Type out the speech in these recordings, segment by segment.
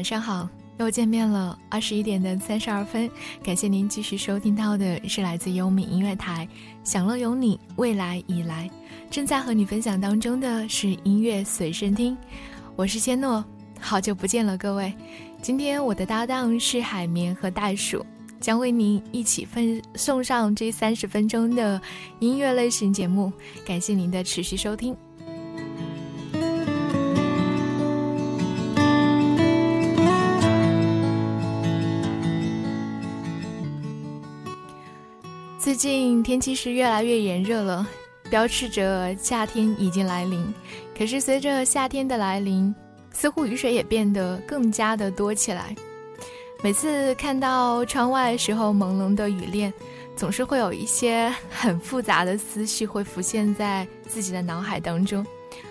晚上好，又见面了。二十一点的三十二分，感谢您继续收听到的是来自优米音乐台《享乐有你》，未来已来。正在和你分享当中的是音乐随身听，我是千诺，好久不见了，各位。今天我的搭档是海绵和袋鼠，将为您一起分送上这三十分钟的音乐类型节目。感谢您的持续收听。最近天气是越来越炎热了，标志着夏天已经来临。可是随着夏天的来临，似乎雨水也变得更加的多起来。每次看到窗外时候朦胧的雨链，总是会有一些很复杂的思绪会浮现在自己的脑海当中，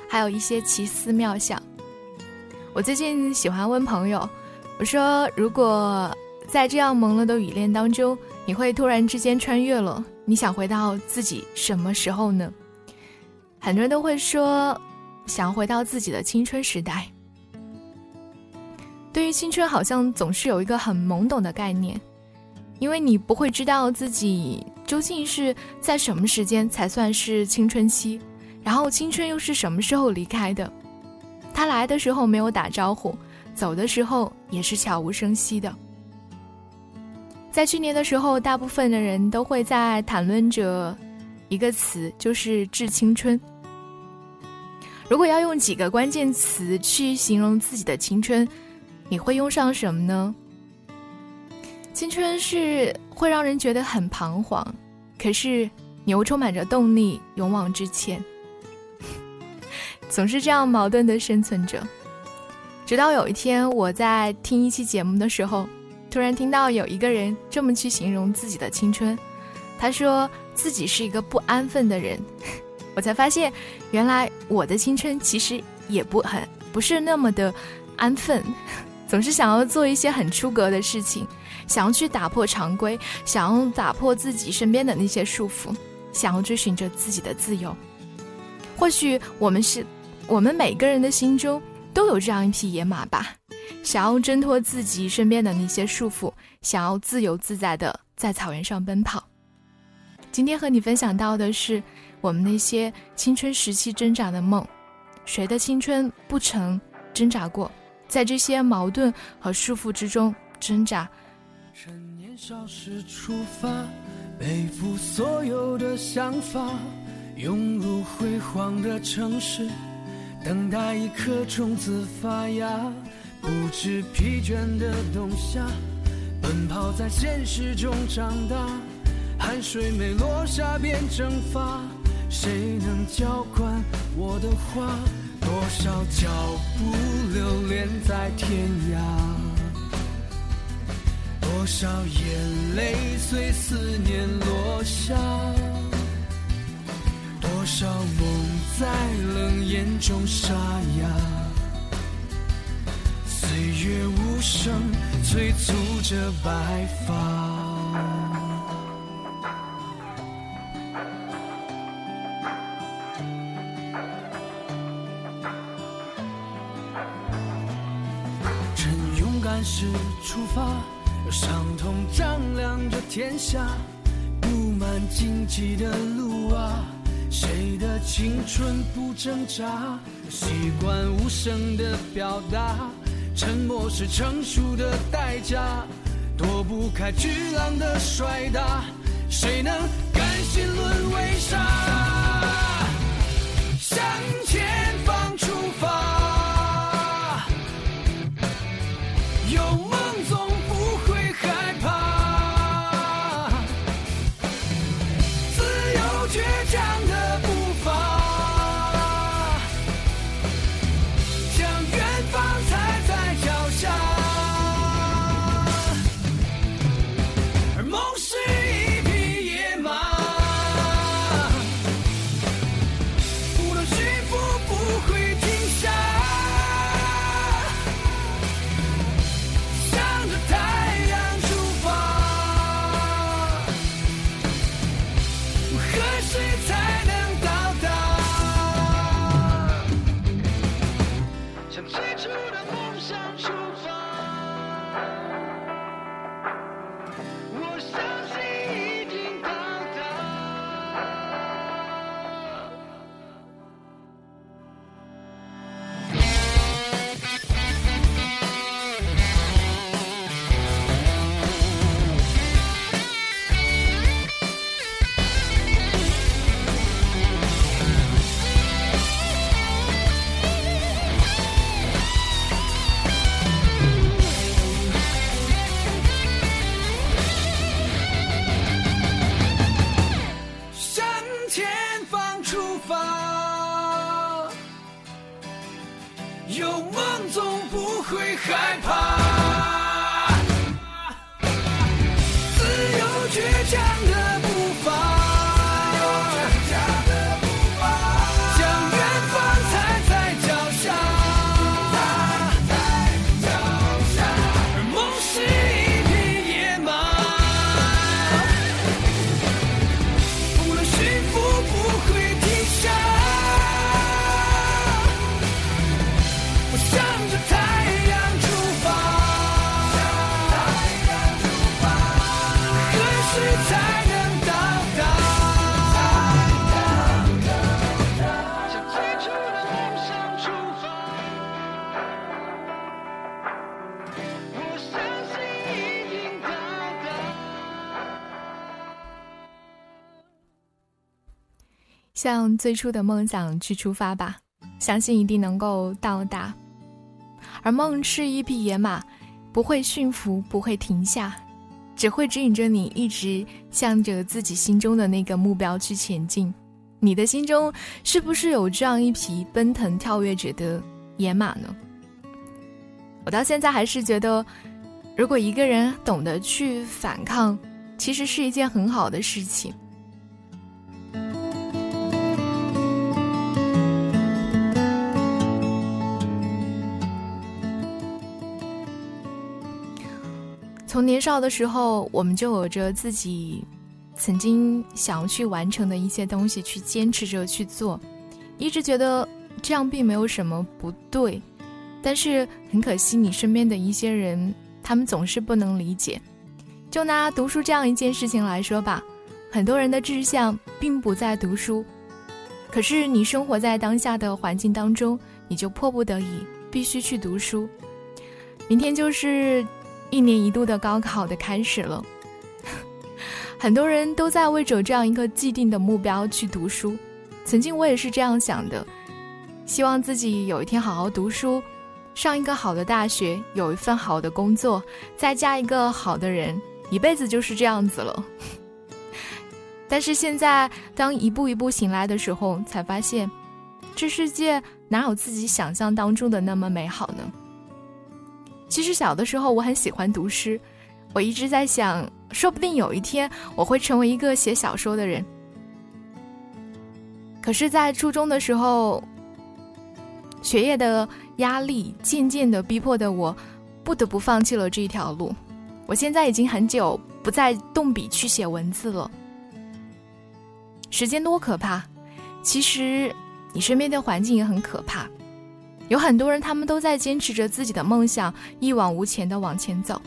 还有一些奇思妙想。我最近喜欢问朋友，我说如果。在这样朦胧的雨链当中，你会突然之间穿越了。你想回到自己什么时候呢？很多人都会说，想回到自己的青春时代。对于青春，好像总是有一个很懵懂的概念，因为你不会知道自己究竟是在什么时间才算是青春期，然后青春又是什么时候离开的。他来的时候没有打招呼，走的时候也是悄无声息的。在去年的时候，大部分的人都会在谈论着一个词，就是“致青春”。如果要用几个关键词去形容自己的青春，你会用上什么呢？青春是会让人觉得很彷徨，可是你又充满着动力，勇往直前，总是这样矛盾的生存着。直到有一天，我在听一期节目的时候。突然听到有一个人这么去形容自己的青春，他说自己是一个不安分的人，我才发现，原来我的青春其实也不很不是那么的安分，总是想要做一些很出格的事情，想要去打破常规，想要打破自己身边的那些束缚，想要追寻着自己的自由。或许我们是，我们每个人的心中都有这样一匹野马吧。想要挣脱自己身边的那些束缚，想要自由自在的在草原上奔跑。今天和你分享到的是我们那些青春时期挣扎的梦。谁的青春不曾挣扎过，在这些矛盾和束缚之中挣扎？趁年少时出发，背负所有的想法，涌入辉煌的城市，等待一颗种子发芽。不知疲倦的冬夏，奔跑在现实中长大，汗水没落下便蒸发。谁能浇灌我的花？多少脚步流连在天涯，多少眼泪随思念落下，多少梦在冷眼中沙哑。岁月无声，催促着白发。趁勇敢时出发，有伤痛丈量着天下。布满荆棘的路啊，谁的青春不挣扎？习惯无声的表达。沉默是成熟的代价，躲不开巨浪的摔打，谁能甘心沦为沙？向前方出发，向最初的梦想去出发吧，相信一定能够到达。而梦是一匹野马，不会驯服，不会停下，只会指引着你一直向着自己心中的那个目标去前进。你的心中是不是有这样一匹奔腾跳跃着的野马呢？我到现在还是觉得，如果一个人懂得去反抗，其实是一件很好的事情。从年少的时候，我们就有着自己曾经想要去完成的一些东西，去坚持着去做，一直觉得这样并没有什么不对。但是很可惜，你身边的一些人，他们总是不能理解。就拿读书这样一件事情来说吧，很多人的志向并不在读书，可是你生活在当下的环境当中，你就迫不得已必须去读书。明天就是一年一度的高考的开始了，很多人都在为着这样一个既定的目标去读书。曾经我也是这样想的，希望自己有一天好好读书，上一个好的大学，有一份好的工作，再嫁一个好的人，一辈子就是这样子了。但是现在，当一步一步醒来的时候，才发现，这世界哪有自己想象当中的那么美好呢？其实小的时候我很喜欢读诗，我一直在想，说不定有一天我会成为一个写小说的人。可是，在初中的时候，学业的压力渐渐的逼迫的我，不得不放弃了这一条路。我现在已经很久不再动笔去写文字了。时间多可怕！其实，你身边的环境也很可怕。有很多人，他们都在坚持着自己的梦想，一往无前的往前走，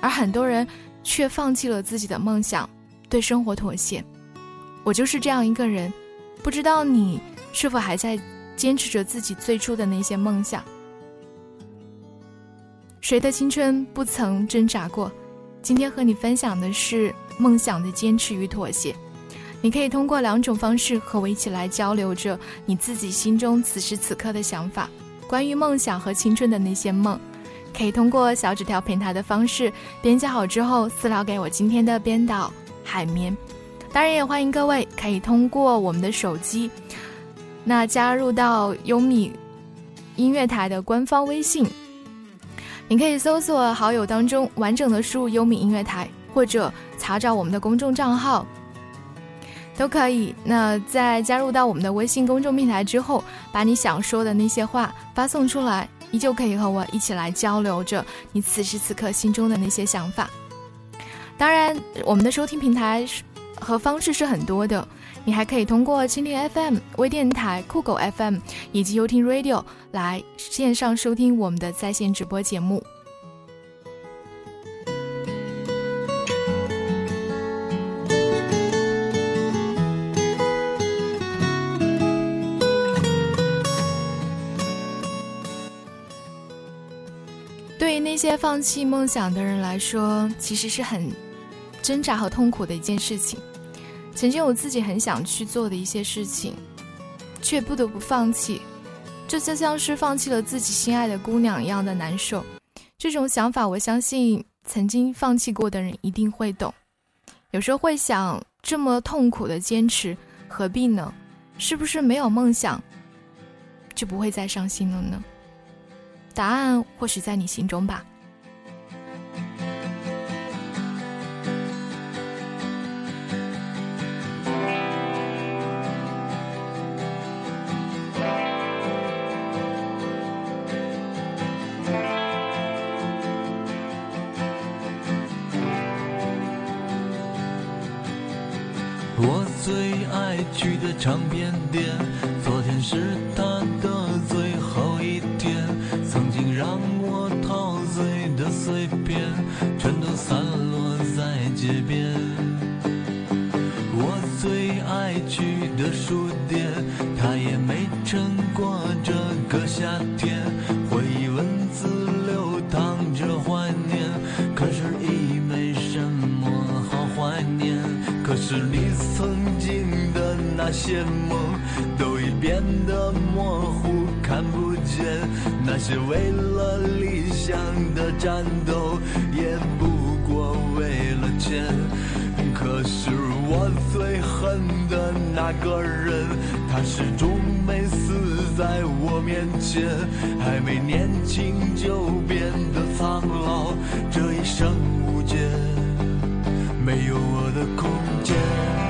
而很多人却放弃了自己的梦想，对生活妥协。我就是这样一个人，不知道你是否还在坚持着自己最初的那些梦想？谁的青春不曾挣扎过？今天和你分享的是梦想的坚持与妥协。你可以通过两种方式和我一起来交流着你自己心中此时此刻的想法，关于梦想和青春的那些梦，可以通过小纸条平台的方式编辑好之后私聊给我今天的编导海绵。当然也欢迎各位可以通过我们的手机，那加入到优米音乐台的官方微信，你可以搜索好友当中完整的输入优米音乐台，或者查找我们的公众账号。都可以。那在加入到我们的微信公众平台之后，把你想说的那些话发送出来，依旧可以和我一起来交流着你此时此刻心中的那些想法。当然，我们的收听平台和方式是很多的，你还可以通过蜻蜓 FM、微电台、酷狗 FM 以及优听 Radio 来线上收听我们的在线直播节目。些放弃梦想的人来说其实是很挣扎和痛苦的一件事情。曾经我自己很想去做的一些事情却不得不放弃。这就像是放弃了自己心爱的姑娘一样的难受。这种想法我相信曾经放弃过的人一定会懂。有时候会想这么痛苦的坚持何必呢？是不是没有梦想就不会再伤心了呢？答案或许在你心中吧。去的唱片店昨天是的战斗也不过为了钱可是我最恨的那个人他始终没死在我面前还没年轻就变得苍老这一生无解没有我的空间。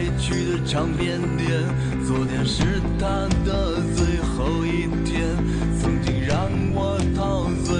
该去的唱片店。昨天是他的最后一天，曾经让我陶醉。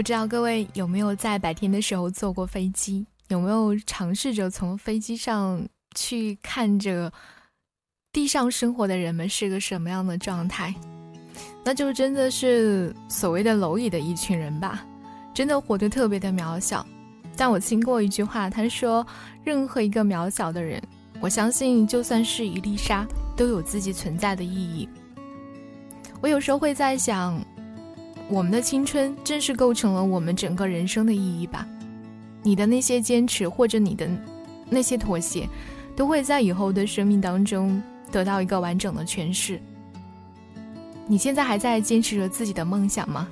不知道各位有没有在白天的时候坐过飞机？有没有尝试着从飞机上去看着地上生活的人们是个什么样的状态？那就真的是所谓的蝼蚁的一群人吧，真的活得特别的渺小。但我听过一句话，他说：“任何一个渺小的人，我相信就算是一粒沙，都有自己存在的意义。”我有时候会在想，我们的青春正是构成了我们整个人生的意义吧。你的那些坚持，或者你的那些妥协，都会在以后的生命当中得到一个完整的诠释。你现在还在坚持着自己的梦想吗？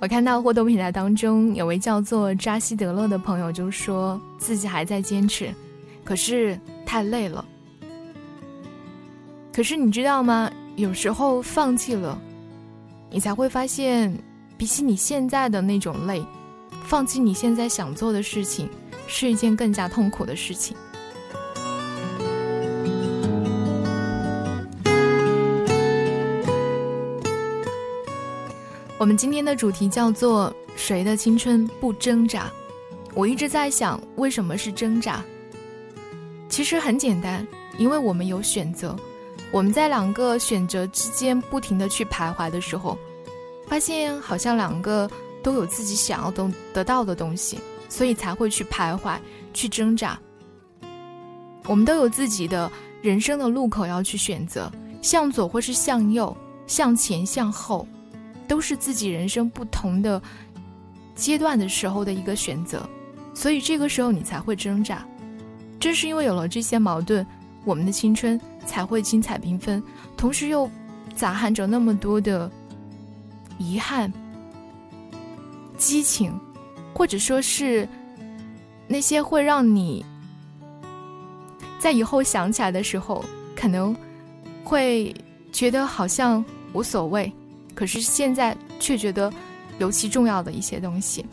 我看到互动平台当中有位叫做扎西德勒的朋友就说自己还在坚持，可是太累了。可是你知道吗？有时候放弃了，你才会发现，比起你现在的那种累。放弃你现在想做的事情，是一件更加痛苦的事情。我们今天的主题叫做“谁的青春不挣扎”。我一直在想，为什么是挣扎？其实很简单，因为我们有选择。我们在两个选择之间不停的去徘徊的时候，发现好像两个。都有自己想要得得到的东西，所以才会去徘徊、去挣扎。我们都有自己的人生的路口要去选择，向左或是向右，向前向后，都是自己人生不同的阶段的时候的一个选择。所以这个时候你才会挣扎。正是因为有了这些矛盾，我们的青春才会精彩缤纷，同时又杂含着那么多的遗憾。激情，或者说是那些会让你在以后想起来的时候，可能会觉得好像无所谓，可是现在却觉得尤其重要的一些东西。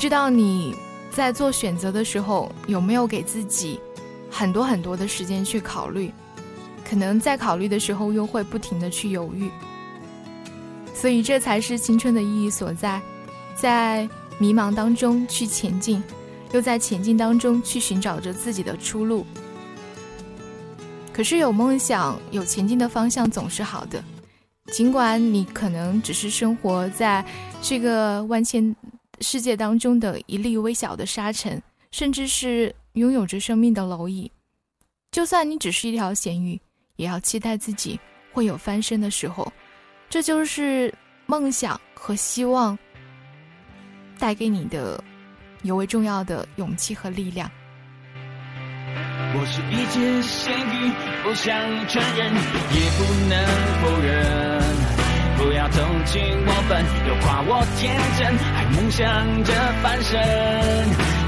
知道你在做选择的时候有没有给自己很多很多的时间去考虑，可能在考虑的时候又会不停的去犹豫，所以这才是青春的意义所在，在迷茫当中去前进，又在前进当中去寻找着自己的出路。可是有梦想、有前进的方向总是好的，尽管你可能只是生活在这个万千。世界当中的一粒微小的沙尘，甚至是拥有着生命的蝼蚁，就算你只是一条咸鱼，也要期待自己会有翻身的时候。这就是梦想和希望带给你的尤为重要的勇气和力量。我是一只咸鱼，不想承认，也不能否认。不要同情我笨，又夸我天真，还梦想着翻身。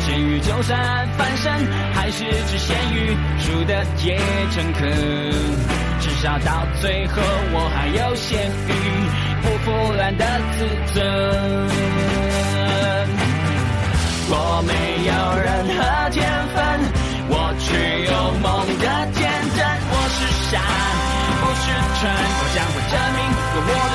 咸鱼就算翻身，还是只咸鱼，输的也诚恳。至少到最后，我还有咸鱼不腐烂的自尊。我没有任何天分，我却有梦的天真。我是傻。不是蠢，我将会证明有我的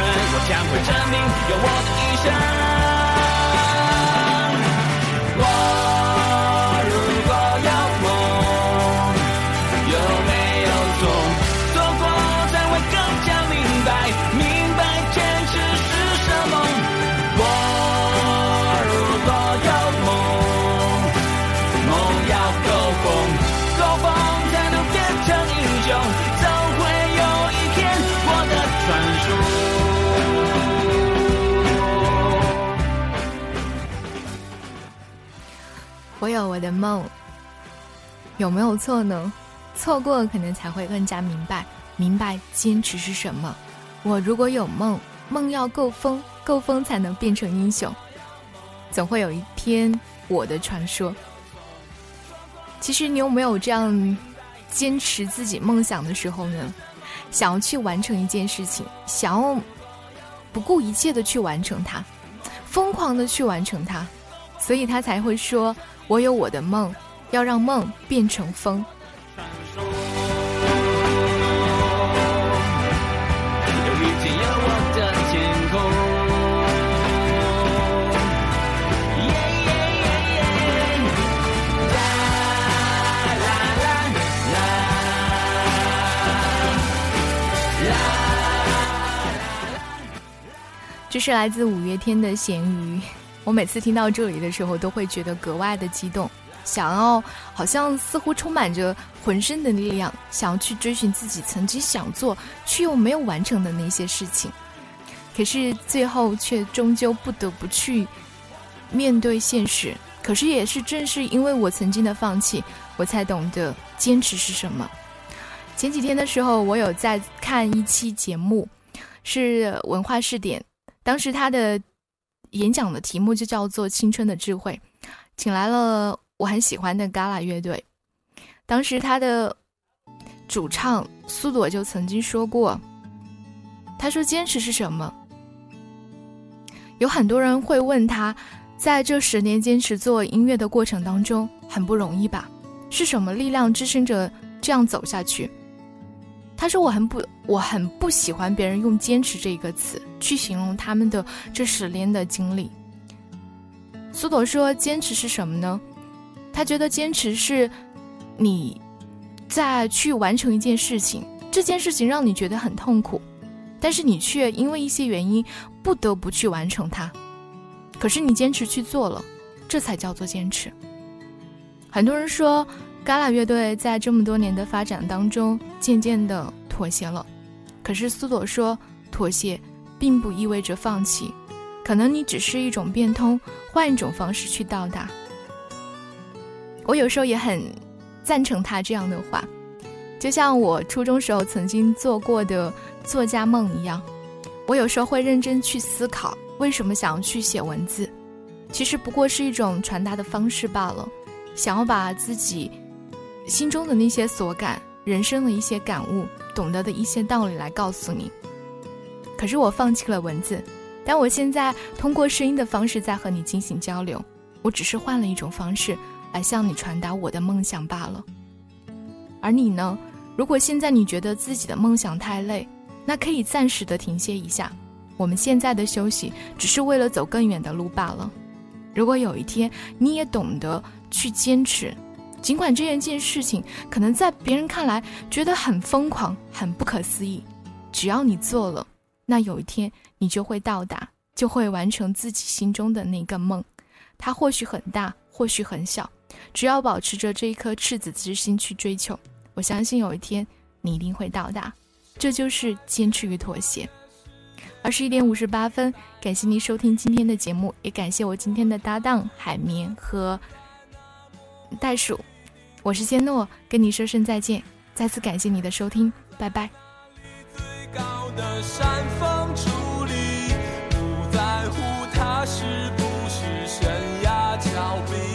我将会。证明用我的一生我有我的梦，有没有错呢？错过可能才会更加明白，明白坚持是什么。我如果有梦，梦要够疯，够疯才能变成英雄。总会有一天，我的传说。其实你有没有这样坚持自己梦想的时候呢？想要去完成一件事情，想要不顾一切的去完成它，疯狂的去完成它，所以他才会说。我有我的梦，要让梦变成风。这是来自五月天的咸鱼。我每次听到这里的时候，都会觉得格外的激动，想要好像似乎充满着浑身的力量，想要去追寻自己曾经想做却又没有完成的那些事情。可是最后却终究不得不去面对现实。可是也是正是因为我曾经的放弃，我才懂得坚持是什么。前几天的时候，我有在看一期节目，是文化试点，当时他的。演讲的题目就叫做《青春的智慧》，请来了我很喜欢的 Gala 乐队。当时他的主唱苏朵就曾经说过：“他说坚持是什么？有很多人会问他，在这十年坚持做音乐的过程当中，很不容易吧？是什么力量支撑着这样走下去？”他说：“我很不，我很不喜欢别人用‘坚持’这个词去形容他们的这十年的经历。”苏朵说：“坚持是什么呢？他觉得坚持是，你在去完成一件事情，这件事情让你觉得很痛苦，但是你却因为一些原因不得不去完成它，可是你坚持去做了，这才叫做坚持。”很多人说。嘎啦乐队在这么多年的发展当中，渐渐的妥协了。可是苏朵说，妥协并不意味着放弃，可能你只是一种变通，换一种方式去到达。我有时候也很赞成他这样的话，就像我初中时候曾经做过的作家梦一样。我有时候会认真去思考，为什么想要去写文字，其实不过是一种传达的方式罢了，想要把自己。心中的那些所感，人生的一些感悟，懂得的一些道理来告诉你。可是我放弃了文字，但我现在通过声音的方式在和你进行交流。我只是换了一种方式来向你传达我的梦想罢了。而你呢？如果现在你觉得自己的梦想太累，那可以暂时的停歇一下。我们现在的休息只是为了走更远的路罢了。如果有一天你也懂得去坚持。尽管这一件事情可能在别人看来觉得很疯狂、很不可思议，只要你做了，那有一天你就会到达，就会完成自己心中的那个梦。它或许很大，或许很小，只要保持着这一颗赤子之心去追求，我相信有一天你一定会到达。这就是坚持与妥协。二十一点五十八分，感谢您收听今天的节目，也感谢我今天的搭档海绵和。袋鼠，我是仙诺，跟你说声再见，再次感谢你的收听，拜拜。山峰矗立，不在乎它是不是悬崖峭壁。